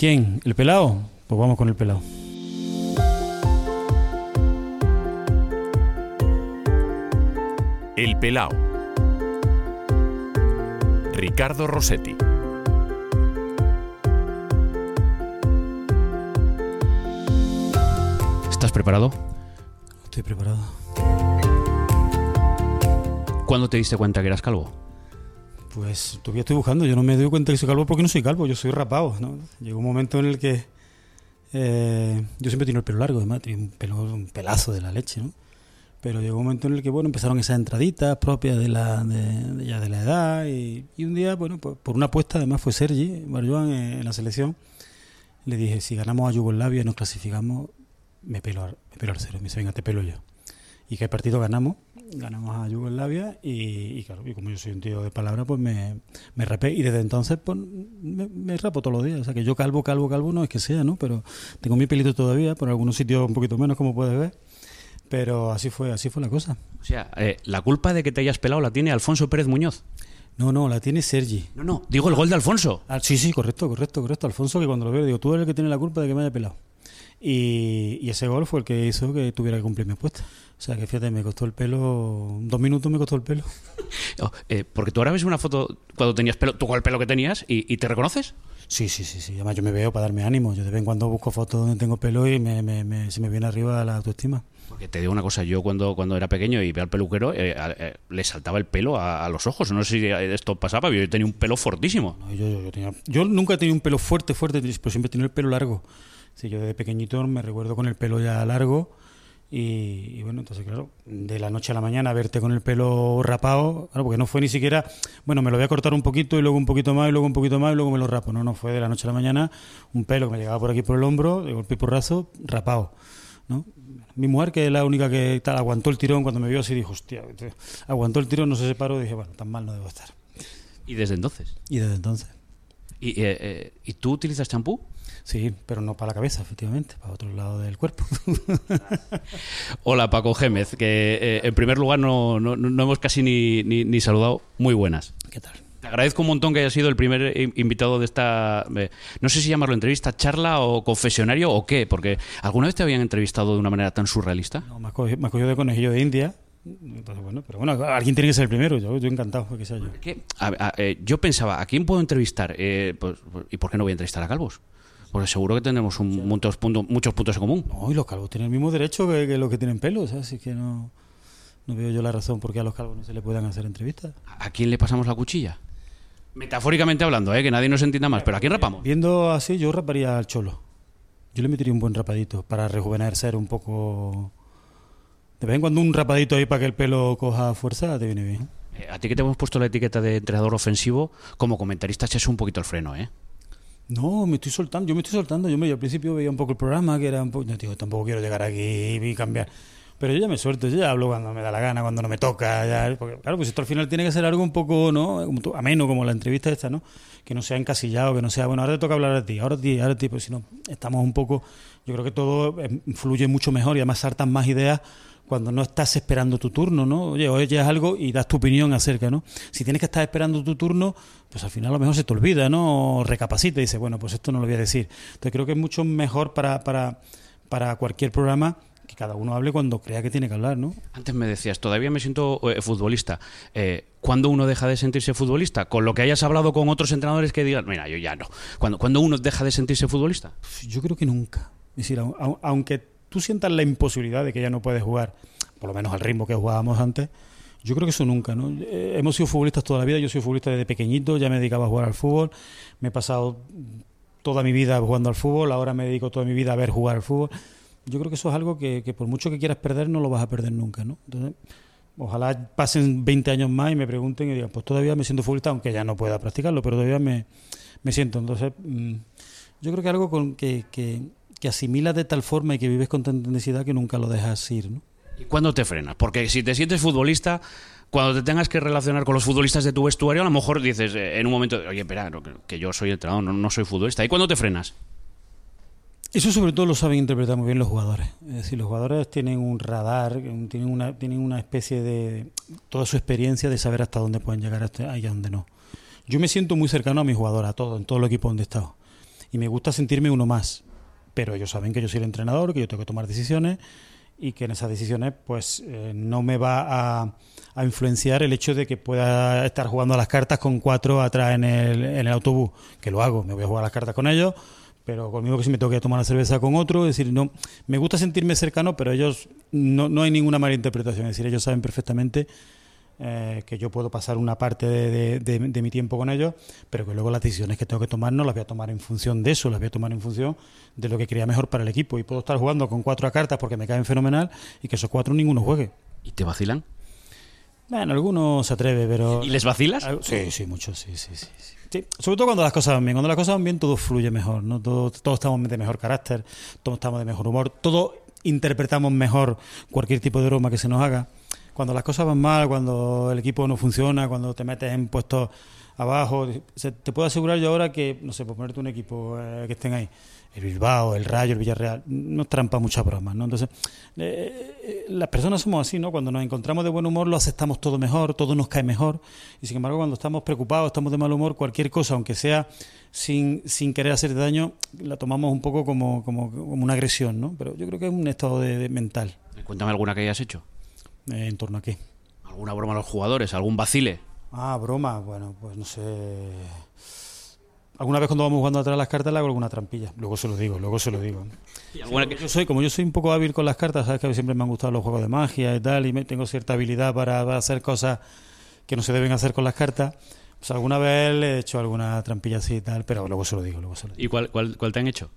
¿Quién? ¿El pelado? Pues vamos con el pelado. El Pelao. Ricardo Rossetti. ¿Estás preparado? Estoy preparado. ¿Cuándo te diste cuenta que eras calvo? Pues todavía estoy buscando. Yo no me doy cuenta que soy calvo porque no soy calvo, yo soy rapado. ¿no? Llegó un momento en el que eh, yo siempre tenido el pelo largo, además, tenía un, pelo, un pelazo de la leche, ¿no? Pero llegó un momento en el que, bueno, empezaron esas entraditas propias de la, de, ya de la edad y, un día, bueno, por, por una apuesta, además fue Sergi Barjuan en, en la selección, le dije, si ganamos a Yugoslavia y nos clasificamos, me pelo, me pelo al cero, me dice, venga, te pelo yo. Y el partido ganamos, ganamos a Yugoslavia y, y claro, y como yo soy un tío de palabra, pues me, me rapé y desde entonces pues me, me rapo todos los días. O sea que yo calvo, calvo, calvo no es que sea, ¿no? Pero tengo mi pelito todavía, por algunos sitios un poquito menos, como puedes ver. Pero así fue, así fue la cosa. O sea, eh, la culpa de que te hayas pelado la tiene Alfonso Pérez Muñoz. No, no, la tiene Sergi. No, no, digo el gol de Alfonso. Ah, sí, sí, correcto, correcto, correcto. Alfonso, que cuando lo veo, digo, tú eres el que tiene la culpa de que me haya pelado. Y, y ese gol fue el que hizo que tuviera que cumplir mi apuesta. O sea que fíjate, me costó el pelo, dos minutos me costó el pelo. Oh, eh, porque tú ahora ves una foto cuando tenías pelo, tú con el pelo que tenías y, y te reconoces. Sí, sí, sí, sí. Además yo me veo para darme ánimo. Yo de vez en cuando busco fotos donde tengo pelo y me, me- me- se me viene arriba la autoestima. Porque te digo una cosa, yo cuando, cuando era pequeño y veía al peluquero, eh, eh, le saltaba el pelo a, a los ojos. No sé si esto pasaba, pero yo tenía un pelo fortísimo. No, yo, yo, yo tenía- yo nunca he tenido un pelo fuerte, fuerte, pero siempre he tenido el pelo largo. Sí, yo desde pequeñito me recuerdo con el pelo ya largo y, y bueno, entonces claro, de la noche a la mañana verte con el pelo rapado, claro, porque no fue ni siquiera, bueno, me lo voy a cortar un poquito y luego un poquito más y luego un poquito más y luego me lo rapo. No, no, fue de la noche a la mañana un pelo que me llegaba por aquí por el hombro, de golpe y porrazo, rapado. ¿no? Mi mujer, que es la única que tal, aguantó el tirón cuando me vio así, dijo, hostia, aguantó el tirón, no se separó, dije, bueno, tan mal no debo estar. Y desde entonces. Y desde entonces. ¿Y, eh, eh, ¿y tú utilizas champú? Sí, pero no para la cabeza, efectivamente, para otro lado del cuerpo. Hola Paco Gémez, que eh, en primer lugar no, no, no hemos casi ni, ni, ni saludado. Muy buenas. ¿Qué tal? Te agradezco un montón que hayas sido el primer invitado de esta, eh, no sé si llamarlo entrevista, charla o confesionario o qué, porque ¿alguna vez te habían entrevistado de una manera tan surrealista? No, me has cogido, de conejillo de India. Entonces, bueno, pero bueno, alguien tiene que ser el primero. Yo, yo encantado que sea yo. A- a- eh, yo pensaba, ¿a quién puedo entrevistar? Eh, pues, pues, ¿Y por qué no voy a entrevistar a Calvos? Porque seguro que tenemos un- muchos, puntos, muchos puntos en común. No, y los calvos tienen el mismo derecho que, que los que tienen pelo, ¿sabes? Así que no, no veo yo la razón por qué a los calvos no se le puedan hacer entrevistas. ¿A a quién le pasamos la cuchilla? Metafóricamente hablando, ¿eh? que nadie nos entienda más, pero ¿a quién rapamos? Viendo así, yo raparía al cholo. Yo le metería un buen rapadito para rejuvenecer un poco. De vez en cuando un rapadito ahí para que el pelo coja fuerza te viene bien. Eh, a ti que te hemos puesto la etiqueta de entrenador ofensivo, como comentarista echas un poquito el freno, ¿eh? No, me estoy soltando, yo me estoy soltando. Yo, me, al principio veía un poco el programa, que era un poco. No, tío, tampoco quiero llegar aquí y cambiar. Pero yo ya me suelto, yo ya hablo cuando me da la gana, cuando no me toca. Ya, claro, pues esto al final tiene que ser algo un poco, ¿no? Como ameno, como la entrevista esta, ¿no? Que no sea encasillado, que no sea, bueno, ahora te toca hablar a ti, ahora a ti, ahora a ti, pues si no, estamos un poco. Yo creo que todo eh, fluye mucho mejor y además saltan más ideas cuando no estás esperando tu turno, ¿no? Oye, oyes algo y das tu opinión acerca, ¿no? Si tienes que estar esperando tu turno, pues al final a lo mejor se te olvida, ¿no? O recapacita y dices, bueno, pues esto no lo voy a decir. Entonces creo que es mucho mejor para, para, para cualquier programa que cada uno hable cuando crea que tiene que hablar, ¿no? Antes me decías, todavía me siento eh, futbolista. Eh, ¿Cuándo uno deja de sentirse futbolista? Con lo que hayas hablado con otros entrenadores que digan, mira, yo ya no. ¿Cuándo, cuándo uno deja de sentirse futbolista? Yo creo que nunca. Es decir, au- au- aunque tú sientas la imposibilidad de que ya no puedes jugar, por lo menos al ritmo que jugábamos antes, yo creo que eso nunca, ¿no? Eh, hemos sido futbolistas toda la vida, yo soy futbolista desde pequeñito, ya me dedicaba a jugar al fútbol, me he pasado toda mi vida jugando al fútbol, ahora me dedico toda mi vida a ver jugar al fútbol. Yo creo que eso es algo que, por mucho que quieras perder, no lo vas a perder nunca, ¿no? Entonces, ojalá pasen 20 años más y me pregunten y digan, pues todavía me siento futbolista, aunque ya no pueda practicarlo, pero todavía me, me siento. Entonces, mm, yo creo que algo con que, que, que asimilas de tal forma y que vives con tanta intensidad que nunca lo dejas ir, ¿no? ¿Y cuándo te frenas? Porque si te sientes futbolista, cuando te tengas que relacionar con los futbolistas de tu vestuario, a lo mejor dices eh, en un momento, oye, espera, que- yo soy entrenador, no, no soy futbolista. ¿Y cuándo te frenas? Eso sobre todo lo saben interpretar muy bien los jugadores. Es decir, los jugadores tienen un radar, tienen una, tienen una especie de... toda su experiencia de saber hasta dónde pueden llegar hasta y a dónde no. Yo me siento muy cercano a mis jugadores, a todos, en todo el equipo donde he estado. y me gusta sentirme uno más. Pero ellos saben que yo soy el entrenador, que yo tengo que tomar decisiones y que en esas decisiones pues eh, no me va a, influenciar el hecho de que pueda estar jugando a las cartas con cuatro atrás en el, en el autobús, que lo hago, me voy a jugar a las cartas con ellos, pero conmigo que si me tengo que tomar una cerveza con otro, es decir, no, me gusta sentirme cercano, pero ellos no, no hay ninguna mala interpretación, es decir, ellos saben perfectamente eh, que yo puedo pasar una parte de, de, de, mi tiempo con ellos, pero que luego las decisiones que tengo que tomar no las voy a tomar en función de eso, las voy a tomar en función de lo que crea mejor para el equipo. Y puedo estar jugando con cuatro cartas porque me caen fenomenal y que esos cuatro ninguno juegue. ¿Y te vacilan? Bueno, algunos se atreve, pero... ¿Y les vacilas? Sí, sí, mucho, sí, sí, sí, sí. Sobre todo cuando las cosas van bien. Cuando las cosas van bien todo fluye mejor, ¿no? Todos, todos estamos de mejor carácter, todos estamos de mejor humor, todos interpretamos mejor cualquier tipo de broma que se nos haga cuando las cosas van mal, cuando el equipo no funciona, cuando te metes en puestos abajo, te puedo asegurar yo ahora que, no sé, por ponerte un equipo eh, que estén ahí, el Bilbao, el Rayo, el Villarreal, no trampa muchas bromas, ¿no? Entonces, eh, eh, las personas somos así, ¿no? Cuando nos encontramos de buen humor lo aceptamos todo mejor, todo nos cae mejor, y sin embargo cuando estamos preocupados, estamos de mal humor, cualquier cosa, aunque sea sin, sin querer hacer daño, la tomamos un poco como, como, como una agresión, ¿no? Pero yo creo que es un estado de mental. Cuéntame alguna que hayas hecho. Eh, ¿En torno a qué? ¿Alguna broma a los jugadores? ¿Algún vacile? Ah, broma. Bueno, pues no sé. Alguna vez cuando vamos jugando atrás las cartas le hago alguna trampilla. Luego se lo digo, luego se lo digo. Que... Yo soy, como yo soy un poco hábil con las cartas, sabes que siempre me han gustado los juegos de magia y tal, y me, tengo cierta habilidad para, para, hacer cosas que no se deben hacer con las cartas. Pues alguna vez le he hecho alguna trampilla así y tal, pero luego se lo digo, luego se lo digo. ¿Y cuál, cuál, cuál te han hecho?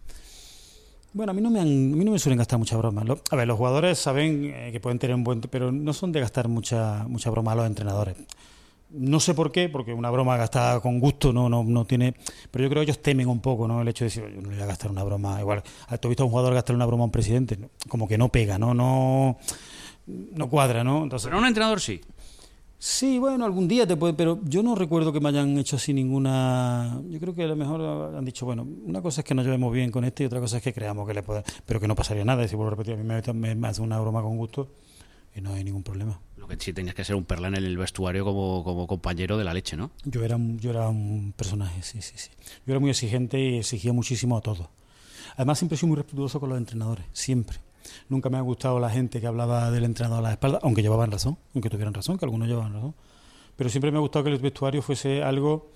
Bueno, a mí no me, han, a mí no me suelen gastar mucha broma. A ver, los jugadores saben eh, que pueden tener un buen... Pero no son de gastar mucha, mucha broma a los entrenadores. No sé por qué, porque una broma gastada con gusto no, no, no tiene... Pero yo creo que ellos temen un poco, ¿no? El hecho de decir, yo no le voy a gastar una broma. Igual, ¿has visto a un jugador gastar una broma a un presidente? Como que no pega, ¿no? No, no cuadra, ¿no? Entonces, pero a un entrenador sí. Sí, bueno, algún día te puede, pero yo no recuerdo que me hayan hecho así ninguna. Yo creo que a lo mejor han dicho, bueno, una cosa es que nos llevemos bien con este y otra cosa es que creamos que le puede, pero que no pasaría nada. Y si vuelvo a repetir, a mí me, hace una broma con gusto y no hay ningún problema. Lo que sí tenías que ser un perla en el vestuario como, como compañero de la leche, ¿no? Yo era, yo era un personaje, sí, sí, sí. Yo era muy exigente y exigía muchísimo a todos. Además, siempre soy muy respetuoso con los entrenadores, siempre. Nunca me ha gustado la gente que hablaba del entrenador a la espalda, aunque llevaban razón, aunque tuvieran razón, que algunos llevaban razón. Pero siempre me ha gustado que el vestuario fuese algo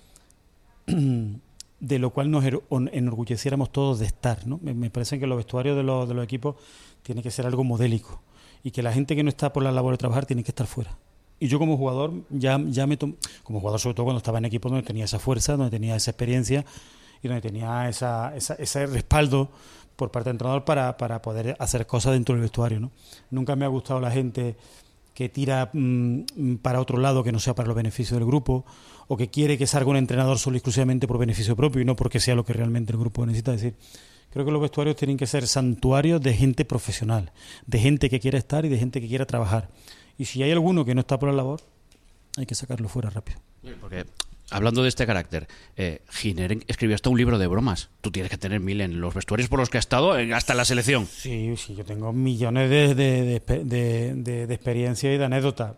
de lo cual nos enorgulleciéramos todos de estar. ¿no? Me, me parece que los vestuarios de los, de los equipos tiene que ser algo modélico y que la gente que no está por la labor de trabajar tiene que estar fuera. Y yo como jugador, ya, ya me como jugador sobre todo cuando estaba en equipos donde tenía esa fuerza, donde tenía esa experiencia y donde tenía esa, esa, ese respaldo por parte del entrenador para, para poder hacer cosas dentro del vestuario. ¿no? Nunca me ha gustado la gente que tira mmm, para otro lado que no sea para los beneficios del grupo o que quiere que salga un entrenador solo y exclusivamente por beneficio propio y no porque sea lo que realmente el grupo necesita. Es decir, creo que los vestuarios tienen que ser santuarios de gente profesional, de gente que quiera estar y de gente que quiera trabajar. Y si hay alguno que no está por la labor, hay que sacarlo fuera rápido. Hablando de este carácter, eh, Giner escribió hasta un libro de bromas. Tú tienes que tener mil en los vestuarios por los que ha estado, hasta la selección. Sí, sí, yo tengo millones de, de, de, de, de experiencia y de anécdotas.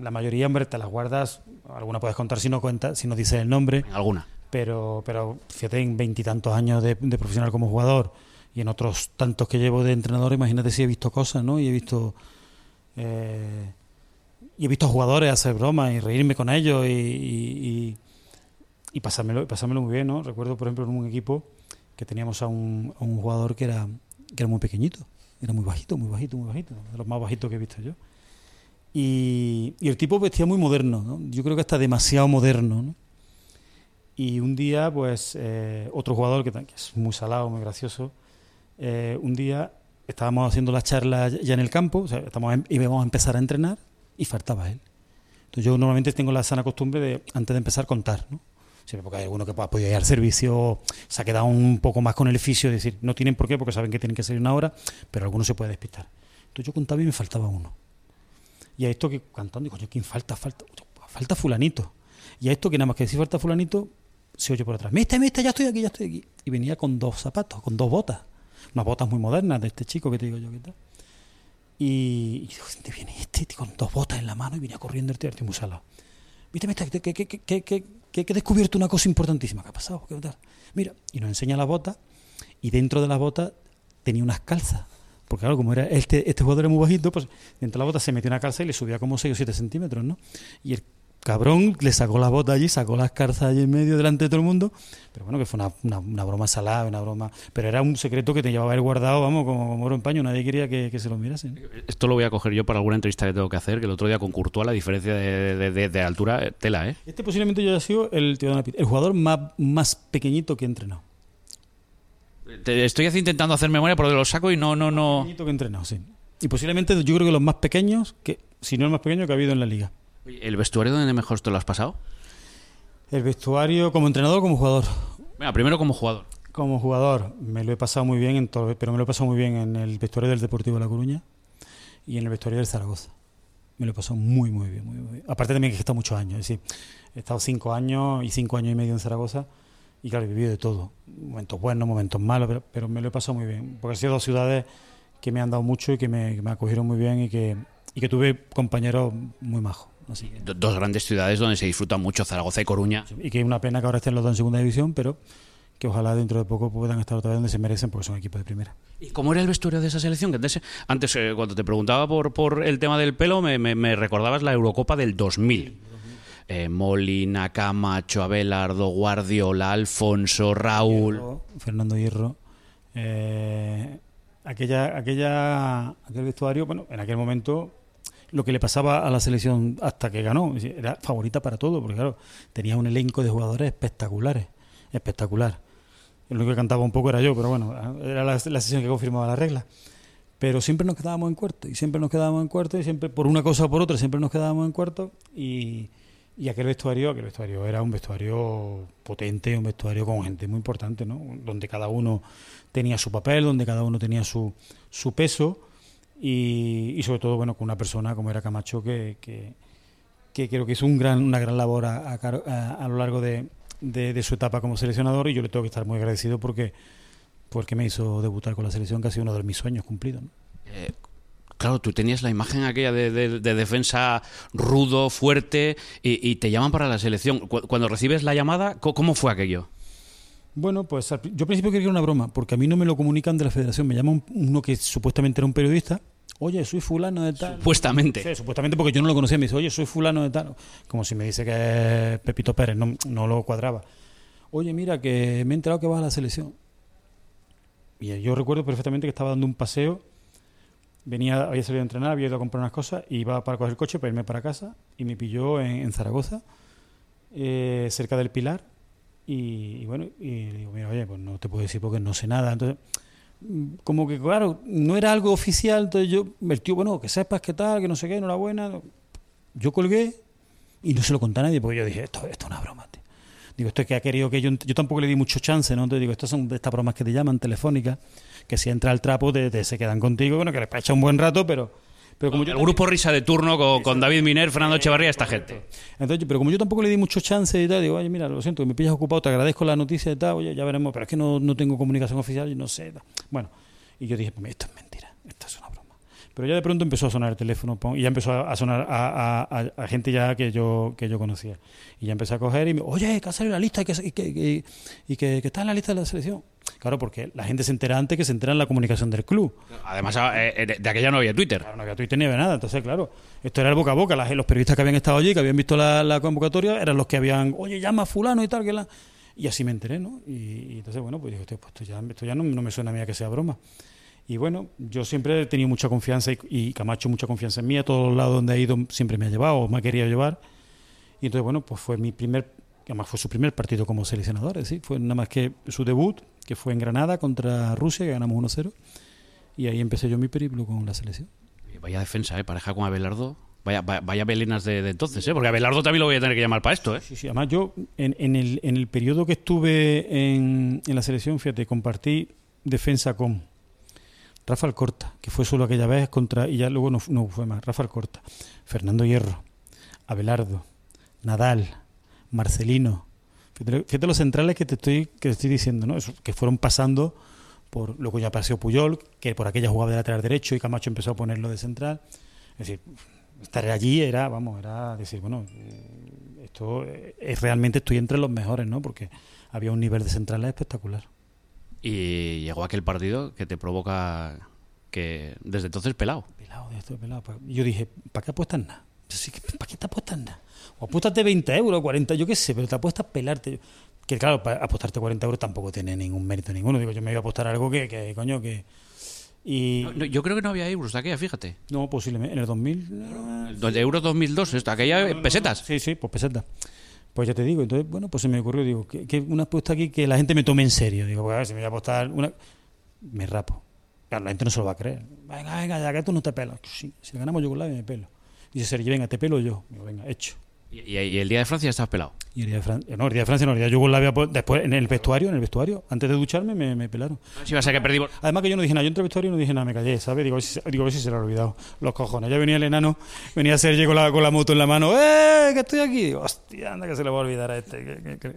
La mayoría, hombre, te las guardas. Alguna puedes contar si no cuentas, si no dices el nombre. Alguna. Pero, pero fíjate, en veintitantos años de, de profesional como jugador y en otros tantos que llevo de entrenador, imagínate si he visto cosas, ¿no? Y he visto. Eh, y he visto jugadores hacer bromas y reírme con ellos y, y, y pasármelo, pasármelo muy bien, ¿no? Recuerdo, por ejemplo, en un equipo que teníamos a un, a un jugador que era, que era muy pequeñito, era muy bajito, muy bajito, muy bajito, de los más bajitos que he visto yo. Y, y el tipo vestía muy moderno, ¿no? yo creo que está demasiado moderno. ¿no? Y un día, pues, eh, otro jugador que, que, es muy salado, muy gracioso, eh, un día estábamos haciendo la charla ya en el campo, o sea, estamos, íbamos a empezar a entrenar y faltaba él. Entonces yo normalmente tengo la sana costumbre de, antes de empezar, contar, ¿no? Siempre porque hay alguno que ha podido ir al servicio, se ha quedado un poco más con el oficio, es decir, no tienen por qué porque saben que tienen que salir una hora, pero alguno se puede despistar. Entonces yo contaba y me faltaba uno. Y a esto que cantando, digo, ¿quién falta? Falta, falta fulanito. Y a esto que nada más que decir falta fulanito, se oye por atrás, miste, miste, ya estoy aquí, ya estoy aquí. Y venía con dos zapatos, con dos botas, unas botas muy modernas de este chico que te digo yo que tal. Y, y digo, ¿dónde viene este? Con dos botas en la mano y venía corriendo el tío, muy salado. Viste, que, que, he descubierto una cosa importantísima. ¿Qué ha pasado? ¿Qué tal? Mira, y nos enseña las botas, y dentro de las botas tenía unas calzas. Porque claro, como era este, este jugador era muy bajito, pues dentro de la bota se metió una calza y le subía como 6 o 7 centímetros, ¿no? Y el cabrón le sacó la bota allí, sacó las calzas allí en medio delante de todo el mundo. Pero bueno, que fue una, una, broma salada, una broma. Pero era un secreto que te llevaba él guardado, vamos, como, oro en paño. Nadie quería que, se lo mirasen. Esto lo voy a coger yo para alguna entrevista que tengo que hacer, que el otro día con Courtois la diferencia de, de, altura, eh, tela, ¿eh? Este posiblemente yo haya sido el, el jugador más, más pequeñito que he entrenado estoy intentando hacer memoria por los saco y no, no, no. que he entrenado, sí. Y posiblemente yo creo que los más pequeños, que si no el más pequeño que ha habido en la liga. ¿El vestuario donde mejor te lo has pasado? El vestuario como entrenador o como jugador. Venga, primero como jugador. Como jugador me lo he pasado muy bien, en todo, pero me lo he pasado muy bien en el vestuario del Deportivo de La Coruña y en el vestuario del Zaragoza. Me lo he pasado muy, muy bien, muy, bien. Aparte también que he estado muchos años, es decir, he estado cinco años y cinco años y medio en Zaragoza y claro, he vivido de todo. Momentos buenos, momentos malos, pero, me lo he pasado muy bien. Porque han sido dos ciudades que me han dado mucho y que me, acogieron muy bien y que, y que tuve compañeros muy majos. Así Dos grandes ciudades donde se disfruta mucho, Zaragoza y Coruña. Y que es una pena que ahora estén los dos en segunda división, pero que ojalá dentro de poco puedan estar otra vez donde se merecen porque son equipos de primera. ¿Y cómo era el vestuario de esa selección? Que antes, eh, cuando te preguntaba por, por el tema del pelo, me, me recordabas la Eurocopa del 2000 eh, Molina, Camacho, Abelardo, Guardiola, Alfonso, Raúl. Fernando Hierro. Eh, aquella, aquella, aquel vestuario, bueno, en aquel momento lo que le pasaba a la selección hasta que ganó, era favorita para todo, porque claro, tenía un elenco de jugadores espectaculares, espectacular. El único que cantaba un poco era yo, pero bueno, era la, la sesión que confirmaba la regla. Pero siempre nos quedábamos en cuarto, y siempre nos quedábamos en cuarto, y siempre, por una cosa o por otra, siempre nos quedábamos en cuarto, y, y aquel vestuario, aquel vestuario era un vestuario potente, un vestuario con gente muy importante, ¿no? Donde cada uno tenía su papel, donde cada uno tenía su, su peso y, sobre todo, bueno, con una persona como era Camacho que, que, creo que hizo un gran, una gran labor a, a, lo largo de, de, su etapa como seleccionador y yo le tengo que estar muy agradecido porque, porque me hizo debutar con la selección, que ha sido uno de mis sueños cumplidos. ¿no? Eh, Claro, tú tenías la imagen aquella de, defensa rudo, fuerte, y, te llaman para la selección. Cuando recibes la llamada, ¿cómo fue aquello? Bueno, pues yo al principio creía que era una broma, porque a mí no me lo comunican de la federación. Me llama uno que supuestamente era un periodista. Oye, soy fulano de tal. Supuestamente. Sí, supuestamente porque yo no lo conocía. Me dice, oye, soy fulano de tal. Como si me dice que es Pepito Pérez. No, no lo cuadraba. Oye, mira, que me he enterado que vas a la selección. Y yo recuerdo perfectamente que estaba dando un paseo venía, había salido a entrenar, había ido a comprar unas cosas, y iba para coger el coche para irme para casa y me pilló en, Zaragoza, eh, cerca del Pilar. Y, bueno, y le digo, mira, oye, pues no te puedo decir porque no sé nada. Entonces, mm, como que claro, no era algo oficial, entonces yo, el tío, bueno, que sepas qué tal, que no sé qué, enhorabuena. Yo colgué y no se lo conté a nadie porque yo dije, esto, esto es una broma, tío. Digo, esto es que ha querido que yo, yo tampoco le di mucho chance, ¿no? Entonces digo, estas son de estas bromas que te llaman telefónicas que si entra el trapo te, se quedan contigo, bueno, que les echa un buen rato, pero... Pero como el grupo risa de turno con, David Miner, Fernando Echevarría, esta gente. Entonces, pero como yo tampoco le di mucho chance y tal, digo, oye, mira, lo siento, que me pillas ocupado, te agradezco la noticia y tal, oye, ya veremos, pero es que no, no tengo comunicación oficial y no sé. Bueno, y yo dije, pues esto es mentira, esto es una broma. Pero ya de pronto empezó a sonar el teléfono y ya empezó a sonar a, gente ya que yo que yo conocía. Y ya empecé a coger y me, oye, que ha salido la lista y que, y que, y que está en la lista de la selección. Claro, porque la gente se entera antes que se entera en la comunicación del club. Además, eh, eh, de aquella no había Twitter. no había Twitter ni había nada. Entonces, claro, esto era el boca a boca. los periodistas que habían estado allí, que habían visto la, convocatoria, eran los que habían, oye, llama a fulano y tal, que la... Y así me enteré, ¿no? Y, entonces, bueno, pues dije, pues esto ya, esto ya no, me suena a mí a que sea broma. Y bueno, yo siempre he tenido mucha confianza y, Camacho mucha confianza en mí. A todos los lados donde he ido siempre me ha llevado o me ha querido llevar. Y entonces, bueno, pues fue mi primer, además fue su primer partido como seleccionador, decir, fue nada más que su debut que fue en Granada contra Rusia, que ganamos 1-0. Y ahí empecé yo mi periplo con la selección. Vaya defensa, ¿eh? Pareja con Abelardo. Vaya, vaya belinas de, entonces, ¿eh? Porque Abelardo también lo voy a tener que llamar para esto, ¿eh? Sí, sí. Además, yo en, en, el, en el periodo que estuve en, en la selección, fíjate, compartí defensa con Rafael Corta, que fue solo aquella vez contra, y ya luego no, no fue más, Rafael Corta, Fernando Hierro, Abelardo, Nadal, Marcelino, Fíjate, los centrales que te estoy, que estoy diciendo, ¿no? que fueron pasando por luego ya pasó Puyol, que por aquella jugaba de lateral derecho y Camacho empezó a ponerlo de central. Es decir, estar allí era, vamos, era decir, bueno, eh, esto eh, es realmente estoy entre los mejores, ¿no? Porque había un nivel de centrales espectacular. Y llegó aquel partido que te provoca que desde entonces pelado. Pelado, esto pelado. Pues, yo dije, ¿para qué apuestas nada? ¿Para qué te apuestas nada? O apuéstate 20 euros, 40, yo qué sé, pero te apuestas pelarte. Que claro, para apostarte 40 euros tampoco tiene ningún mérito ninguno. Digo, yo me iba a apostar algo que, que coño, que... Y... No, no, yo creo que no había euros aquella, fíjate. No, posiblemente. En el 2000... El de euros 2002, esto, aquella pesetas. Sí, sí, pues pesetas. Pues ya te digo, entonces, bueno, pues se me ocurrió, digo, que, una apuesta aquí que la gente me tome en serio. Digo, pues a ver, si me voy a apostar una... Me rapo. Claro, la gente no se lo va a creer. Venga, venga, ya que tú no te pelas. Si ganamos Yugoslavia me pelo. Dice Sergio, venga, te pelo yo. Digo, venga, hecho. Y, y- y el día de Francia estabas pelado. Y el día de Francia, no, el día de Francia no, el día de Yugoslavia, pues, después en el vestuario, en el vestuario, antes de ducharme me, me pelaron. Si va a ser que perdimos. Además que yo no dije nada, yo entre el vestuario no dije nada, me callé, ¿sabes? Digo, a digo, a ver si se lo ha olvidado. Los cojones. Ya venía el enano, venía Sergio con la, con la moto en la mano, ¡eh! Que estoy aquí. Digo, hostia, anda que se le va a olvidar a este. que- que- que-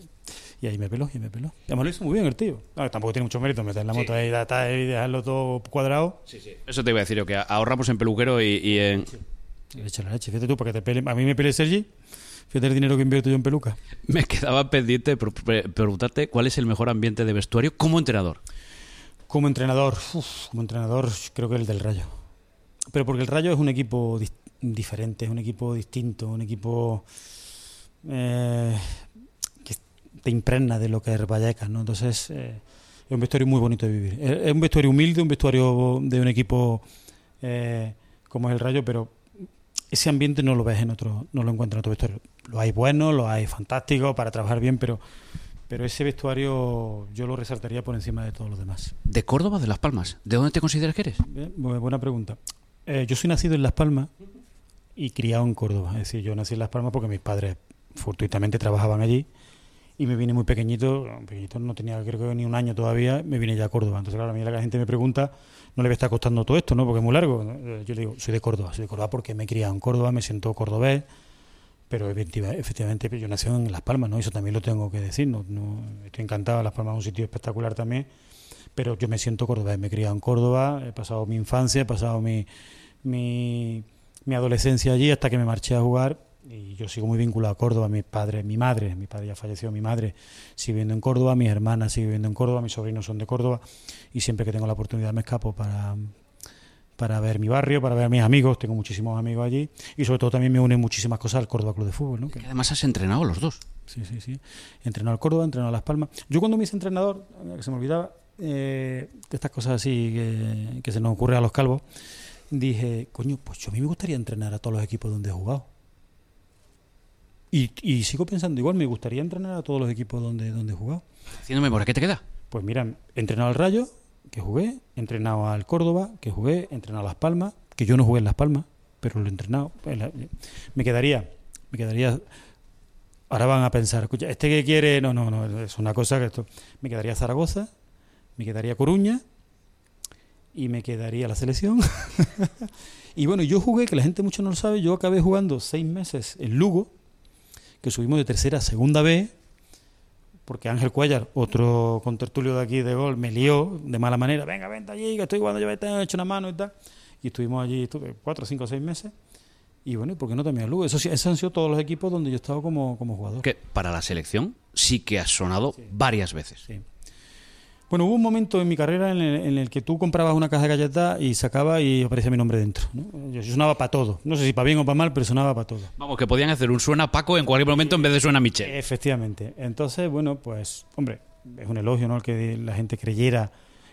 Y ahí me peló, y me peló. Y además lo hizo muy bien el tío. No, tampoco tiene mucho mérito meter la moto ahí, atrás y dejarlo todo cuadrado. Eso te iba a decir yo, que ahorramos en peluquero y, y en... Y le echa la leche, fíjate tú, para que te pele. A mí me pele Sergi, fíjate el dinero que invierto yo en peluca. Me quedaba pendiente de pre- pre- preguntarte cuál es el mejor ambiente de vestuario como entrenador. Como entrenador, uf, como entrenador creo que el del Rayo. Pero porque el Rayo es un equipo diferente, es un equipo distinto, un equipo eh, que te impregna de lo que es Vallecas, ¿no? Entonces eh, es un vestuario muy bonito de vivir. Es, es un vestuario humilde, un vestuario de un equipo eh, como es el Rayo, pero ese ambiente no lo ves en otro, no lo encuentras en otro vestuario. Lo hay bueno, lo hay fantástico para trabajar bien, pero pero ese vestuario yo lo resaltaría por encima de todos los demás. ¿De Córdoba o de Las Palmas? ¿De dónde te consideras que eres? Bien, bu- buena pregunta. Eh, yo soy nacido en Las Palmas y criado en Córdoba. Es decir, yo nací en Las Palmas porque mis padres fortuitamente trabajaban allí y me vine muy pequeñito, pequeñito no tenía creo que ni un año todavía, me vine ya a Córdoba. Entonces, claro, a mí la gente me pregunta, no le estar costando todo esto, ¿no? Porque es muy largo. Yo le digo, soy de Córdoba, soy de Córdoba porque me he criado en Córdoba, me siento cordobés, pero efectiva- efectivamente yo nací en Las Palmas, ¿no? Eso también lo tengo que decir, estoy encantado, Las Palmas es un sitio espectacular también, pero yo me siento cordobés, me he criado en Córdoba, he pasado mi infancia, he pasado mi, mi adolescencia allí hasta que me marché a jugar y yo sigo muy vinculado a Córdoba, mi padre, mi madre, mi padre ya falleció, mi madre sigue viviendo en Córdoba, mis hermanas siguen viviendo en Córdoba, mis sobrinos son de Córdoba y siempre que tengo la oportunidad me escapo para, para ver mi barrio, para ver a mis amigos, tengo muchísimos amigos allí y sobre todo también me unen muchísimas cosas al Córdoba Club de Fútbol, ¿no? Que- además has entrenado los dos. Sí, sí, sí. He entrenado al Córdoba, he entrenado a Las Palmas. Yo cuando me hice entrenador, que se me olvidaba, eh, de estas cosas así que, que se nos ocurre a los calvos, dije, coño, pues yo a mí me gustaría entrenar a todos los equipos donde he jugado. Y, y sigo pensando igual, me gustaría entrenar a todos los equipos donde, donde he jugado. Haciendo memoria, ¿qué te queda? Pues mira, he entrenado al Rayo, que jugué, he entrenado al Córdoba, que jugué, he entrenado a Las Palmas, que yo no jugué en Las Palmas, pero lo he entrenado. En la- Me quedaría, me quedaría. Ahora van a pensar, escucha, este que quiere, no, no, no, es una cosa que esto. Me quedaría Zaragoza, me quedaría Coruña y me quedaría la selección. y bueno, yo jugué, que la gente mucho no lo sabe, yo acabé jugando seis meses en Lugo, que subimos de tercera a segunda B, porque Ángel Cuellar, otro contertulio de aquí de gol, me lió de mala manera. Venga, vente allí, que estoy jugando, yo he hecho una mano y tal. Y estuvimos allí, estuve cuatro, cinco, seis meses. Y bueno, ¿y por qué no también Lugo? Eso esos han sido todos los equipos donde yo he estado como, como jugador. Que para la selección sí que has sonado varias veces. Sí. Bueno, hubo un momento en mi carrera en el, en el que tú comprabas una caja de galletas y sacaba y aparecía mi nombre dentro. ¿no? Yo sonaba para todo. No sé si para bien o para mal, pero sonaba para todo. Vamos, que podían hacer un suena Paco en cualquier momento en vez de suena Michel. Efectivamente. Entonces, bueno, pues, hombre, es un elogio, ¿no? El que la gente creyera.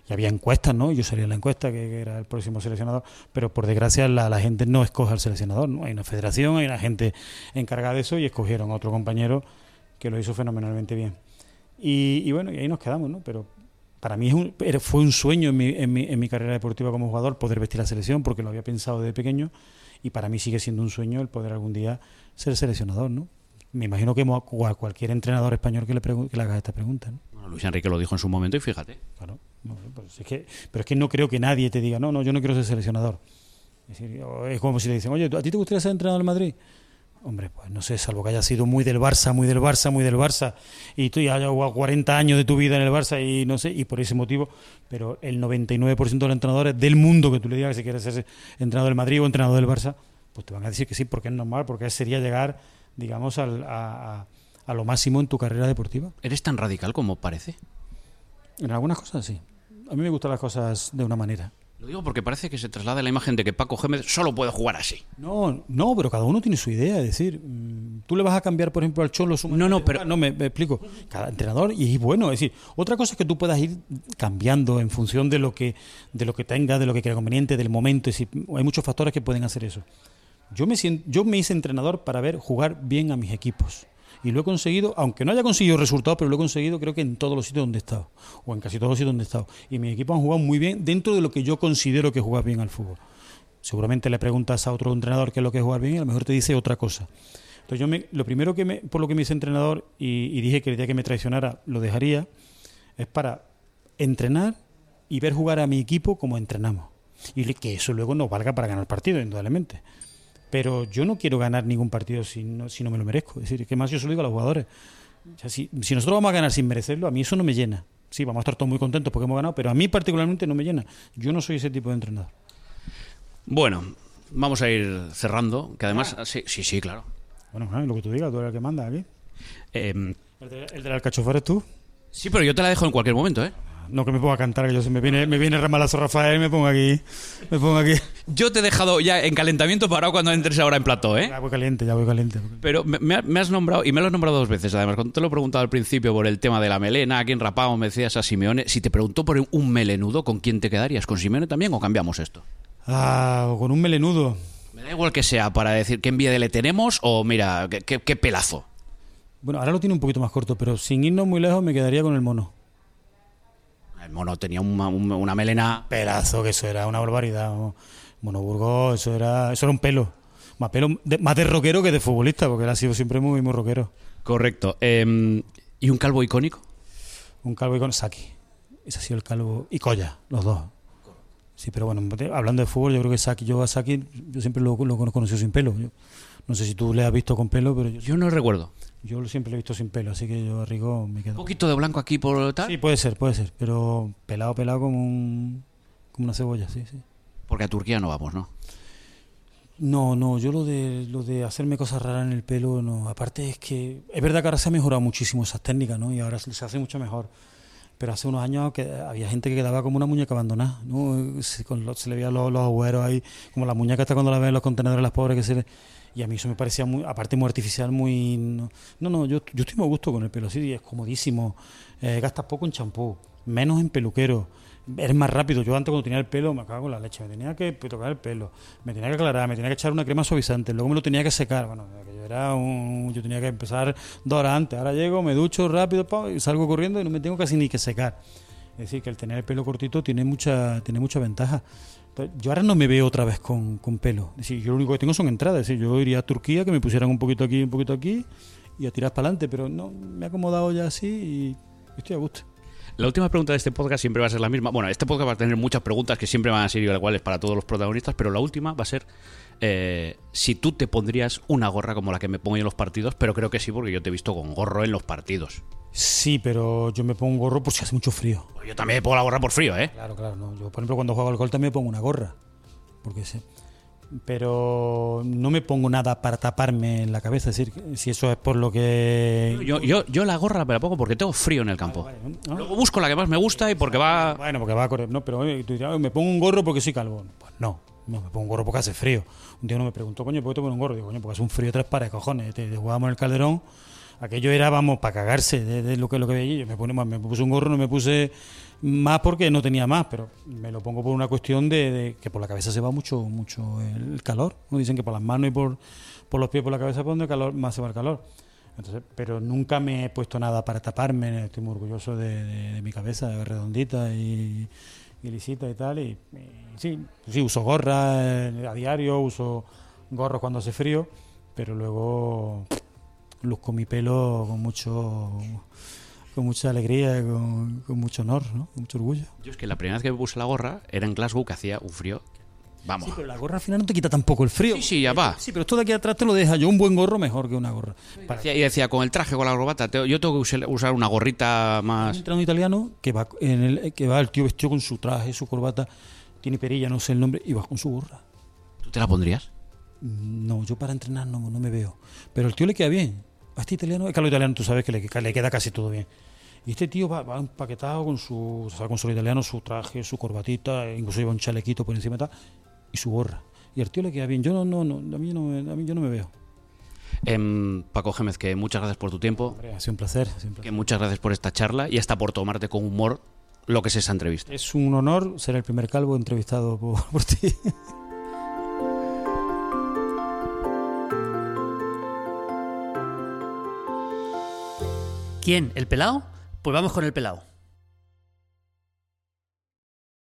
Y había encuestas, ¿no? Yo salía en la encuesta que, que era el próximo seleccionador, pero por desgracia la, la gente no escoge al seleccionador, ¿no? Hay una federación, hay una gente encargada de eso y escogieron a otro compañero que lo hizo fenomenalmente bien. Y, y bueno, y ahí nos quedamos, ¿no? Pero para mí es un- fue un sueño en mi, en, mi, en mi carrera deportiva como jugador poder vestir la selección porque lo había pensado desde pequeño y para mí sigue siendo un sueño el poder algún día ser seleccionador, ¿no? Me imagino que a cualquier entrenador español que le, que le haga esta pregunta, ¿no? Bueno, Luis Enrique lo dijo en su momento y fíjate. Claro. No, pues es que, pero es que no creo que nadie te diga, no, no, yo no quiero ser seleccionador. Es, decir, es como si le dicen, oye, ¿a ti te gustaría ser entrenador del Madrid? Hombre, pues no sé, salvo que haya sido muy del Barça, muy del Barça, muy del Barça, y tú ya hayas jugado 40 años de tu vida en el Barça y no sé, y por ese motivo, pero el 99% de los entrenadores del mundo que tú le digas que si quieres ser entrenador del Madrid o entrenador del Barça, pues te van a decir que sí, porque es normal, porque sería llegar digamos, al- a, a- a lo máximo en tu carrera deportiva. ¿Eres tan radical como parece? En algunas cosas sí. A mí me gustan las cosas de una manera. Lo digo porque parece que se traslada la imagen de que Paco Gémez solo puede jugar así. No, no, pero cada uno tiene su idea. Es decir, mm, tú le vas a cambiar, por ejemplo, al Cholo su No, no, pero- jugar. No, me, me explico. Cada entrenador, y es bueno. Es decir, otra cosa es que tú puedas ir cambiando en función de lo que, de lo que tengas, de lo que crea conveniente, del momento. Es decir, hay muchos factores que pueden hacer eso. Yo me, yo me hice entrenador para ver jugar bien a mis equipos. Y lo he conseguido, aunque no haya conseguido resultados, pero lo he conseguido creo que en todos los sitios donde he estado. O en casi todos los sitios donde he estado. Y mis equipos han jugado muy bien dentro de lo que yo considero que jugar bien al fútbol. Seguramente le preguntas a otro entrenador qué es lo que es jugar bien y a lo mejor te dice otra cosa. Entonces yo me, lo primero que me, por lo que me hice entrenador y, y dije que el día que me traicionara lo dejaría, es para entrenar y ver jugar a mi equipo como entrenamos. Y que eso luego nos valga para ganar partidos, indudablemente. Pero yo no quiero ganar ningún partido si no, si no me lo merezco. Es decir, que más yo se lo digo a los jugadores. O sea, si, si nosotros vamos a ganar sin merecerlo, a mí eso no me llena. Sí, vamos a estar todos muy contentos porque hemos ganado, pero a mí particularmente no me llena. Yo no soy ese tipo de entrenador. Bueno, vamos a ir cerrando, que además... Sí, sí, sí, claro. Bueno, ah, lo que tú digas, tú eres el que manda aquí. Eh, ¿El, de, el del alcachofar eres tú? sí, pero yo te la dejo en cualquier momento, ¿eh? No que me ponga a cantar, que yo se me viene, me viene ramalazo Rafael y me pongo aquí. Me pongo aquí. Yo te he dejado ya en calentamiento para cuando entres ahora en plató, ¿eh? Ya voy caliente, ya voy caliente. Pero me, me ha- me has nombrado, y me lo has nombrado dos veces además, cuando te lo he preguntado al principio por el tema de la melena, a quién rapamos, me decías a Simeone, si te preguntó por un melenudo, ¿con quién te quedarías? ¿Con Simeone también o cambiamos esto? Ah, o con un melenudo. Me da igual que sea para decir qué envidia le tenemos o mira, qué, qué- qué pelazo. Bueno, ahora lo tiene un poquito más corto, pero sin irnos muy lejos me quedaría con el mono. El mono tenía una, una- melena... Pelazo, que eso era una barbaridad. ¿no? Mono Burgos, eso era, eso era un pelo. Más pelo, de- más de rockero que de futbolista, porque él ha sido siempre muy, muy rockero. Correcto. Eh, ¿Y un calvo icónico? Un calvo con Saki. Ese ha sido el calvo. Y Colla, los dos. Sí, pero bueno, hablando de fútbol, yo creo que Saki, yo a Saki, yo siempre lo, lo he conocido sin pelo. Yo, no sé si tú le has visto con pelo, pero yo, Yo no recuerdo. Yo siempre lo he visto sin pelo, así que yo a Rigo me Un quedo. poquito de blanco aquí por tal. Sí, puede ser, puede ser, pero pelado, pelado como, un, como una cebolla, sí, sí. Porque a Turquía no vamos, ¿no? No, no, yo lo de lo de hacerme cosas raras en el pelo, no. Aparte es que es verdad que ahora se ha mejorado muchísimo esas técnicas, ¿no? Y ahora se hace mucho mejor. Pero hace unos años que había gente que quedaba como una muñeca abandonada, ¿no? Se, con los- se le veían los, los agüeros ahí, como la muñeca está cuando la ven en los contenedores las pobres que se le... Y a mí eso me parecía muy, aparte muy artificial, muy... No, no, yo, yo estoy muy a gusto con el pelo, sí, es comodísimo. Eh, gastas poco en champú, menos en peluquero. Eres más rápido. Yo antes cuando tenía el pelo me cago en la leche. Me tenía que tocar el pelo, me tenía que aclarar, me tenía que echar una crema suavizante, luego me lo tenía que secar. Bueno, yo era un, yo tenía que empezar dos horas antes. Ahora llego, me ducho rápido y salgo corriendo y no me tengo casi ni que secar. Es decir, que el tener el pelo cortito tiene mucha, tiene mucha ventaja. Yo ahora no me veo otra vez con, con pelo. Es decir, yo lo único que tengo son entradas. Es decir, yo iría a Turquía, que me pusieran un poquito aquí, un poquito aquí, y a tirar para adelante. Pero no, me he acomodado ya así y estoy a gusto. La última pregunta de este podcast siempre va a ser la misma. Bueno, este podcast va a tener muchas preguntas que siempre van a ser iguales para todos los protagonistas, pero la última va a ser eh, si tú te pondrías una gorra como la que me pongo yo en los partidos, pero creo que sí, porque yo te he visto con gorro en los partidos. Sí, pero yo me pongo un gorro por si hace mucho frío. Pues yo también me pongo la gorra por frío, ¿eh? Claro, claro. No. Yo, por ejemplo, cuando juego al gol también me pongo una gorra. Porque sé. Pero no me pongo nada para taparme en la cabeza. Es decir, si eso es por lo que. Yo, yo, yo la gorra me la pongo porque tengo frío en el campo. Vale, ¿no? Luego busco la que más me gusta y porque va... Bueno, porque va a correr. No, pero tú dirás, "Oye, me pongo un gorro porque soy calvo. Pues no. No, me pongo un gorro porque hace frío. Un día uno me preguntó, coño, ¿por qué te pones un gorro? Digo, coño, porque hace un frío tres pares, cojones. Te, te jugábamos en el calderón. Aquello era, vamos, para cagarse de, lo que lo que veía. Yo me, me puse un gorro, no me puse más porque no tenía más, pero me lo pongo por una cuestión de, que por la cabeza se va mucho mucho el calor. ¿no? Dicen que por las manos y por, por los pies, por la cabeza, por donde el calor, más se va el calor. Entonces, pero nunca me he puesto nada para taparme, estoy muy orgulloso de, mi cabeza, redondita y, y lisita y tal. Y, sí, sí, uso gorras eh, a diario, uso gorros cuando hace frío, pero luego luzco mi pelo con mucho con mucha alegría, con, con mucho honor, ¿no? con mucho orgullo. Yo es que la primera vez que me puse la gorra era en Glasgow que hacía un frío. Vamos. Sí, pero la gorra al final no te quita tampoco el frío. Sí, sí, ya va. Sí, pero esto de aquí atrás te lo deja yo un buen gorro mejor que una gorra. Para y decía, con el traje, con la corbata, yo tengo que usar- una gorrita un más... entrenador italiano que va en el que va el tío vestido con su traje, su corbata, tiene perilla, no sé el nombre, y va con su gorra. ¿Tú te la pondrías? No, yo para entrenar no, no me veo. Pero el tío le queda bien. A este italiano, es que a los italianos tú sabes que le, que le queda casi todo bien. Y este tío va, va empaquetado con su, o sea, con su italiano, su traje, su corbatita, incluso lleva un chalequito por encima y tal, y su gorra. Y al tío le queda bien. Yo no, no, no a mí no, me- a mí yo no me veo. Em, Paco Gémez, que muchas gracias por tu tiempo, Hombre, ha sido un placer. ha sido un placer. que muchas gracias por esta charla y hasta por tomarte con humor lo que es esa entrevista. Es un honor ser el primer calvo entrevistado por, por ti. ¿Quién? ¿El pelao? Pues vamos con el pelao.